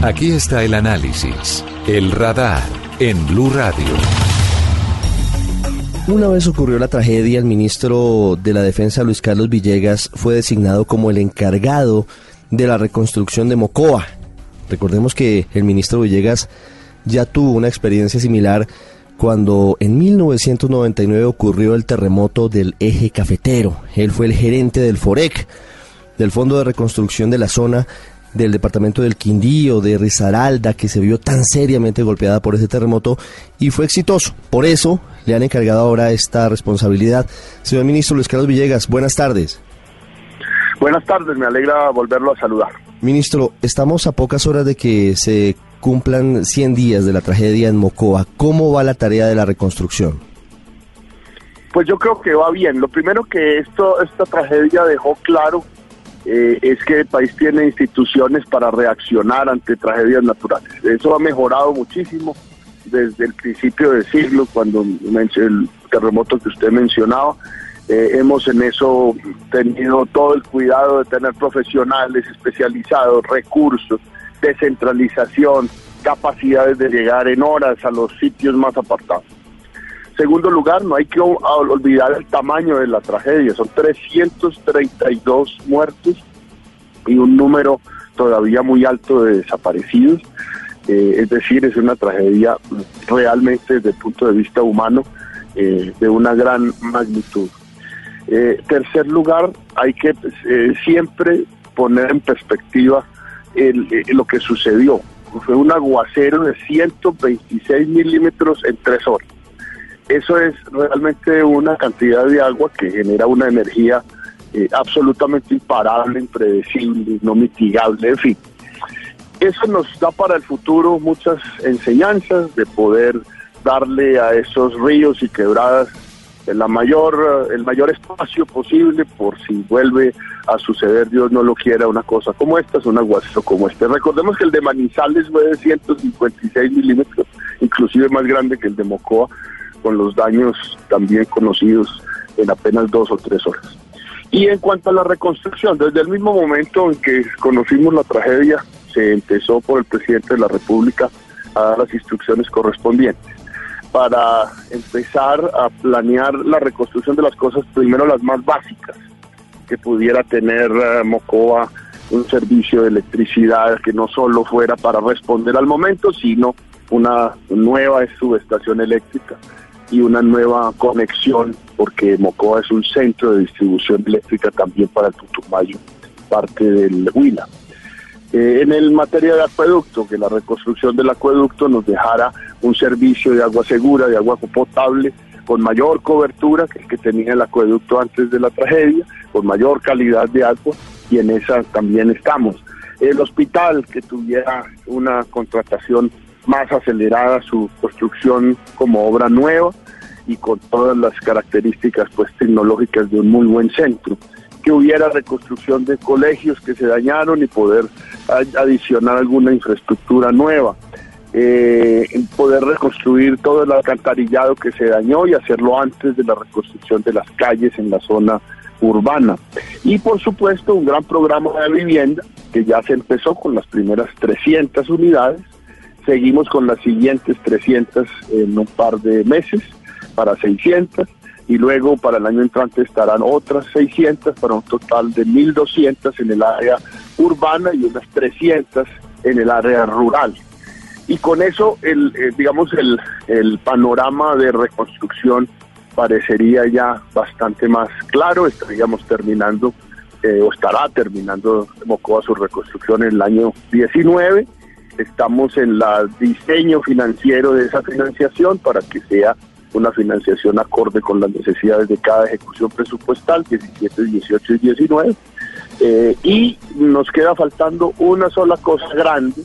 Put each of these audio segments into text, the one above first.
Aquí está el análisis, el radar en Blue Radio. Una vez ocurrió la tragedia, el ministro de la Defensa Luis Carlos Villegas fue designado como el encargado de la reconstrucción de Mocoa. Recordemos que el ministro Villegas ya tuvo una experiencia similar cuando en 1999 ocurrió el terremoto del eje cafetero. Él fue el gerente del FOREC, del Fondo de Reconstrucción de la Zona del departamento del Quindío, de Risaralda, que se vio tan seriamente golpeada por ese terremoto y fue exitoso. Por eso le han encargado ahora esta responsabilidad. Señor ministro Luis Carlos Villegas, buenas tardes. Buenas tardes, me alegra volverlo a saludar. Ministro, estamos a pocas horas de que se cumplan 100 días de la tragedia en Mocoa. ¿Cómo va la tarea de la reconstrucción? Pues yo creo que va bien. Lo primero que esto, esta tragedia dejó claro eh, es que el país tiene instituciones para reaccionar ante tragedias naturales. Eso ha mejorado muchísimo desde el principio del siglo, cuando el terremoto que usted mencionaba. Eh, hemos en eso tenido todo el cuidado de tener profesionales especializados, recursos, descentralización, capacidades de llegar en horas a los sitios más apartados. Segundo lugar, no hay que olvidar el tamaño de la tragedia, son 332 muertos y un número todavía muy alto de desaparecidos, eh, es decir, es una tragedia realmente desde el punto de vista humano eh, de una gran magnitud. Eh, tercer lugar, hay que siempre poner en perspectiva lo que sucedió. Fue un aguacero de 126 milímetros en tres horas. Eso es realmente una cantidad de agua que genera una energía eh, absolutamente imparable, impredecible, no mitigable, en fin. Eso nos da para el futuro muchas enseñanzas de poder darle a esos ríos y quebradas la mayor, el mayor espacio posible por si vuelve a suceder, Dios no lo quiera, una cosa como esta, es un aguacero como este. Recordemos que el de Manizales fue de 156 milímetros, inclusive más grande que el de Mocoa, con los daños también conocidos en apenas dos o tres horas. Y en cuanto a la reconstrucción, desde el mismo momento en que conocimos la tragedia, se empezó por el presidente de la República a dar las instrucciones correspondientes para empezar a planear la reconstrucción de las cosas, primero las más básicas, que pudiera tener uh, Mocoa un servicio de electricidad que no solo fuera para responder al momento, sino una nueva subestación eléctrica y una nueva conexión, porque Mocoa es un centro de distribución eléctrica también para el Putumayo, parte del Huila. Eh, en el materia de acueducto, que la reconstrucción del acueducto nos dejara un servicio de agua segura, de agua potable, con mayor cobertura que el que tenía el acueducto antes de la tragedia, con mayor calidad de agua, y en esa también estamos. El hospital que tuviera una contratación más acelerada, su construcción como obra nueva y con todas las características pues tecnológicas de un muy buen centro que hubiera reconstrucción de colegios que se dañaron y poder adicionar alguna infraestructura nueva. Eh, poder reconstruir todo el alcantarillado que se dañó y hacerlo antes de la reconstrucción de las calles en la zona urbana. Y por supuesto un gran programa de vivienda que ya se empezó con las primeras 300 unidades. Seguimos con las siguientes 300 en un par de meses para 600 y luego para el año entrante estarán otras 600 para un total de 1.200 en el área urbana y unas 300 en el área rural. Y con eso, el, eh, digamos, el, el panorama de reconstrucción parecería ya bastante más claro. Estaríamos terminando, eh, o estará terminando Mocoa su reconstrucción en el año 19. Estamos en el diseño financiero de esa financiación para que sea una financiación acorde con las necesidades de cada ejecución presupuestal, 17, 18 y 19. Eh, y nos queda faltando una sola cosa grande,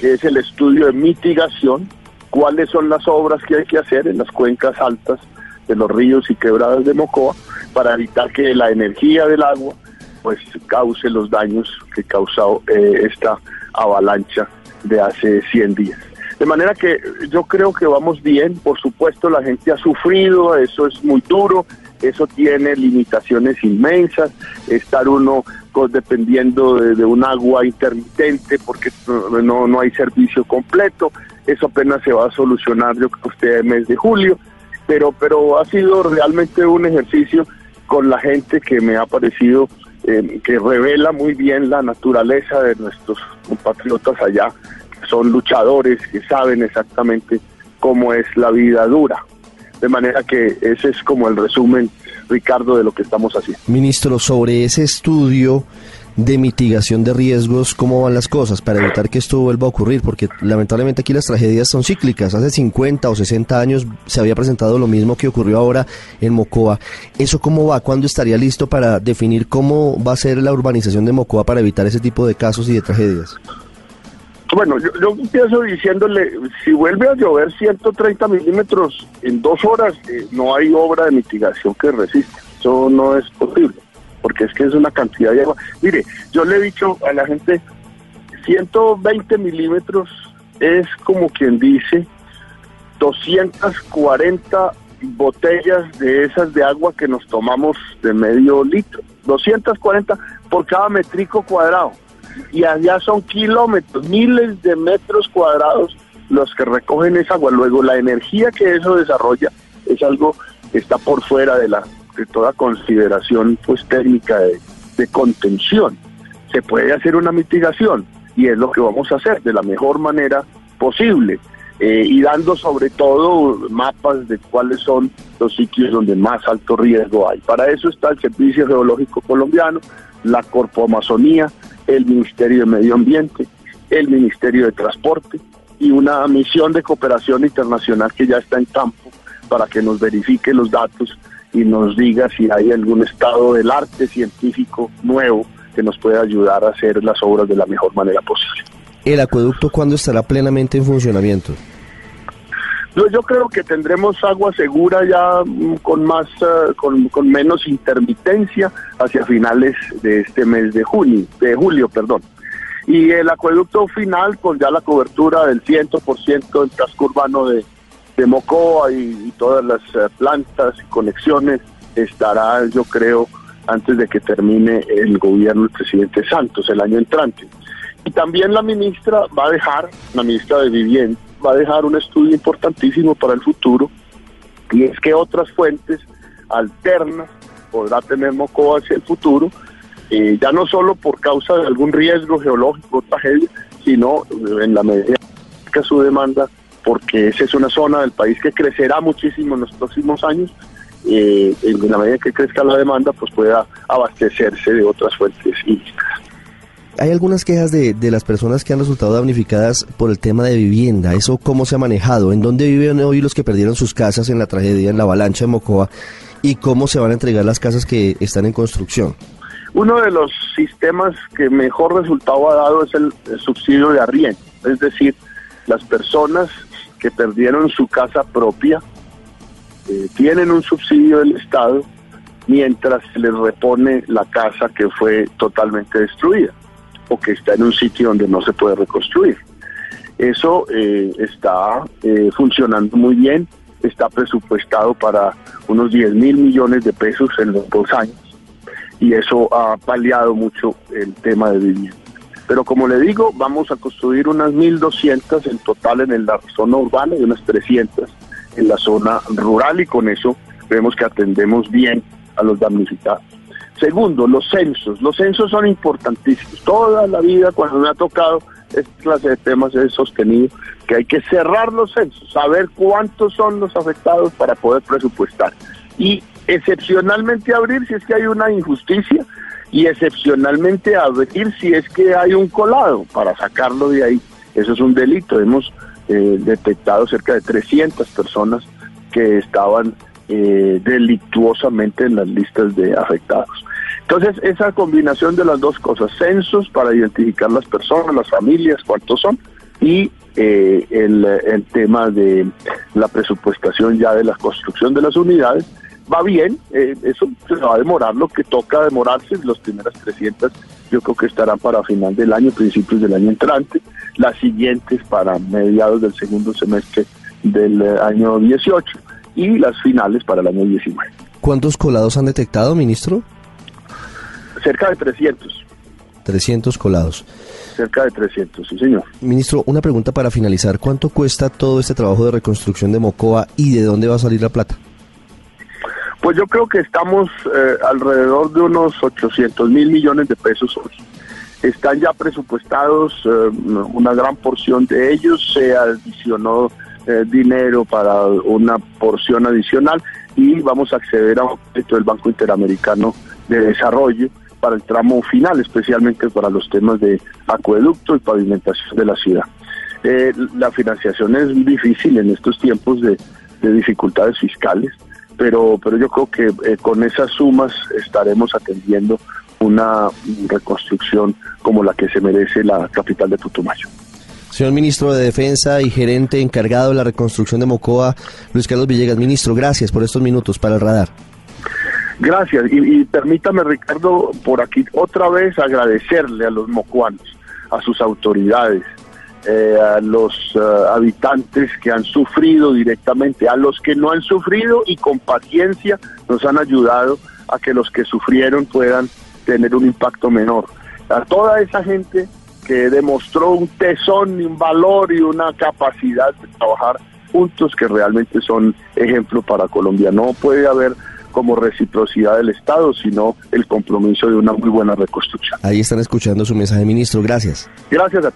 que es el estudio de mitigación, cuáles son las obras que hay que hacer en las cuencas altas de los ríos y quebradas de Mocoa para evitar que la energía del agua pues cause los daños que causó eh, esta avalancha de hace 100 días. De manera que yo creo que vamos bien, por supuesto la gente ha sufrido, eso es muy duro, eso tiene limitaciones inmensas, estar uno dependiendo de, un agua intermitente porque no, no hay servicio completo, eso apenas se va a solucionar yo creo el mes de julio, pero, pero ha sido realmente un ejercicio con la gente que me ha parecido eh, que revela muy bien la naturaleza de nuestros compatriotas allá, que son luchadores, que saben exactamente cómo es la vida dura. De manera que ese es como el resumen, Ricardo, de lo que estamos haciendo. Ministro, sobre ese estudio de mitigación de riesgos, ¿cómo van las cosas para evitar que esto vuelva a ocurrir? Porque lamentablemente aquí las tragedias son cíclicas. Hace 50 o 60 años se había presentado lo mismo que ocurrió ahora en Mocoa. ¿Eso cómo va? ¿Cuándo estaría listo para definir cómo va a ser la urbanización de Mocoa para evitar ese tipo de casos y de tragedias? Bueno, yo, yo empiezo diciéndole, si vuelve a llover 130 milímetros en dos horas, eh, no hay obra de mitigación que resista. Eso no es posible porque es que es una cantidad de agua. Mire, yo le he dicho a la gente, 120 milímetros es como quien dice 240 botellas de esas de agua que nos tomamos de medio litro. 240 por cada metrico cuadrado. Y allá son kilómetros, miles de metros cuadrados los que recogen esa agua. Luego la energía que eso desarrolla es algo que está por fuera de la de toda consideración pues técnica de, contención. Se puede hacer una mitigación y es lo que vamos a hacer de la mejor manera posible. Eh, y dando sobre todo mapas de cuáles son los sitios donde más alto riesgo hay. Para eso está el Servicio Geológico Colombiano, la Corpo Amazonía, el Ministerio de Medio Ambiente, el Ministerio de Transporte y una misión de cooperación internacional que ya está en campo para que nos verifique los datos y nos diga si hay algún estado del arte científico nuevo que nos pueda ayudar a hacer las obras de la mejor manera posible. ¿El acueducto cuándo estará plenamente en funcionamiento? Yo, creo que tendremos agua segura ya mm, con más, eh, con, con, menos intermitencia hacia finales de este mes de junio, de julio, perdón. Y el acueducto final con ya la cobertura del 100% del casco urbano de, de Mocoa y, todas las eh, plantas y conexiones estará, yo creo, antes de que termine el gobierno del presidente Santos el año entrante. Y también la ministra va a dejar, la ministra de Vivienda, va a dejar un estudio importantísimo para el futuro, y es que otras fuentes alternas podrá tener Mocoa hacia el futuro, eh, ya no solo por causa de algún riesgo geológico o tragedia, sino en la medida que su demanda porque esa es una zona del país que crecerá muchísimo en los próximos años. Eh, en la medida que crezca la demanda, pues pueda abastecerse de otras fuentes hídricas. Hay algunas quejas de, de, las personas que han resultado damnificadas por el tema de vivienda. ¿Eso cómo se ha manejado? ¿En dónde viven hoy los que perdieron sus casas en la tragedia, en la avalancha de Mocoa? ¿Y cómo se van a entregar las casas que están en construcción? Uno de los sistemas que mejor resultado ha dado es el, el subsidio de arriendo. Es decir, las personas que perdieron su casa propia eh, tienen un subsidio del Estado mientras se les repone la casa que fue totalmente destruida o que está en un sitio donde no se puede reconstruir. Eso eh, está eh, funcionando muy bien, está presupuestado para unos 10 mil millones de pesos en los dos años y eso ha paliado mucho el tema de vivienda. Pero como le digo, vamos a construir unas 1.200 en total en la zona urbana y unas 300 en la zona rural y con eso vemos que atendemos bien a los damnificados. Segundo, los censos. Los censos son importantísimos. Toda la vida cuando me ha tocado esta clase de temas he sostenido que hay que cerrar los censos, saber cuántos son los afectados para poder presupuestar. Y excepcionalmente abrir si es que hay una injusticia y excepcionalmente abrir si es que hay un colado para sacarlo de ahí. Eso es un delito. Hemos eh, detectado cerca de 300 personas que estaban eh, delictuosamente en las listas de afectados. Entonces, esa combinación de las dos cosas, censos para identificar las personas, las familias, cuántos son, y eh, el, el tema de la presupuestación ya de la construcción de las unidades, va bien, eh, eso se va a demorar lo que toca demorarse, las primeras 300 yo creo que estarán para final del año, principios del año entrante, las siguientes para mediados del segundo semestre del eh, año 18 y las finales para el año 19. ¿Cuántos colados han detectado, ministro? Cerca de 300. 300 colados. Cerca de 300, sí señor. Ministro, una pregunta para finalizar. ¿Cuánto cuesta todo este trabajo de reconstrucción de Mocoa y de dónde va a salir la plata? Pues yo creo que estamos eh, alrededor de unos 800 mil millones de pesos hoy. Están ya presupuestados eh, una gran porción de ellos, se adicionó eh, dinero para una porción adicional y vamos a acceder a un del Banco Interamericano de Desarrollo para el tramo final, especialmente para los temas de acueducto y pavimentación de la ciudad. la financiación es difícil en estos tiempos de dificultades fiscales pero, pero yo creo que eh, con esas sumas estaremos atendiendo una reconstrucción como la que se merece la capital de Putumayo. Señor ministro de Defensa y gerente encargado de la reconstrucción de Mocoa, Luis Carlos Villegas. Ministro, gracias por estos minutos para el radar. Gracias. Y, y permítame, Ricardo, por aquí otra vez agradecerle a los mocuanos, a sus autoridades, eh, a los eh, habitantes que han sufrido directamente, a los que no han sufrido y con paciencia nos han ayudado a que los que sufrieron puedan tener un impacto menor. A toda esa gente que demostró un tesón y un valor y una capacidad de trabajar juntos que realmente son ejemplo para Colombia. No puede haber como reciprocidad del Estado, sino el compromiso de una muy buena reconstrucción. Ahí están escuchando su mensaje, ministro. Gracias. Gracias a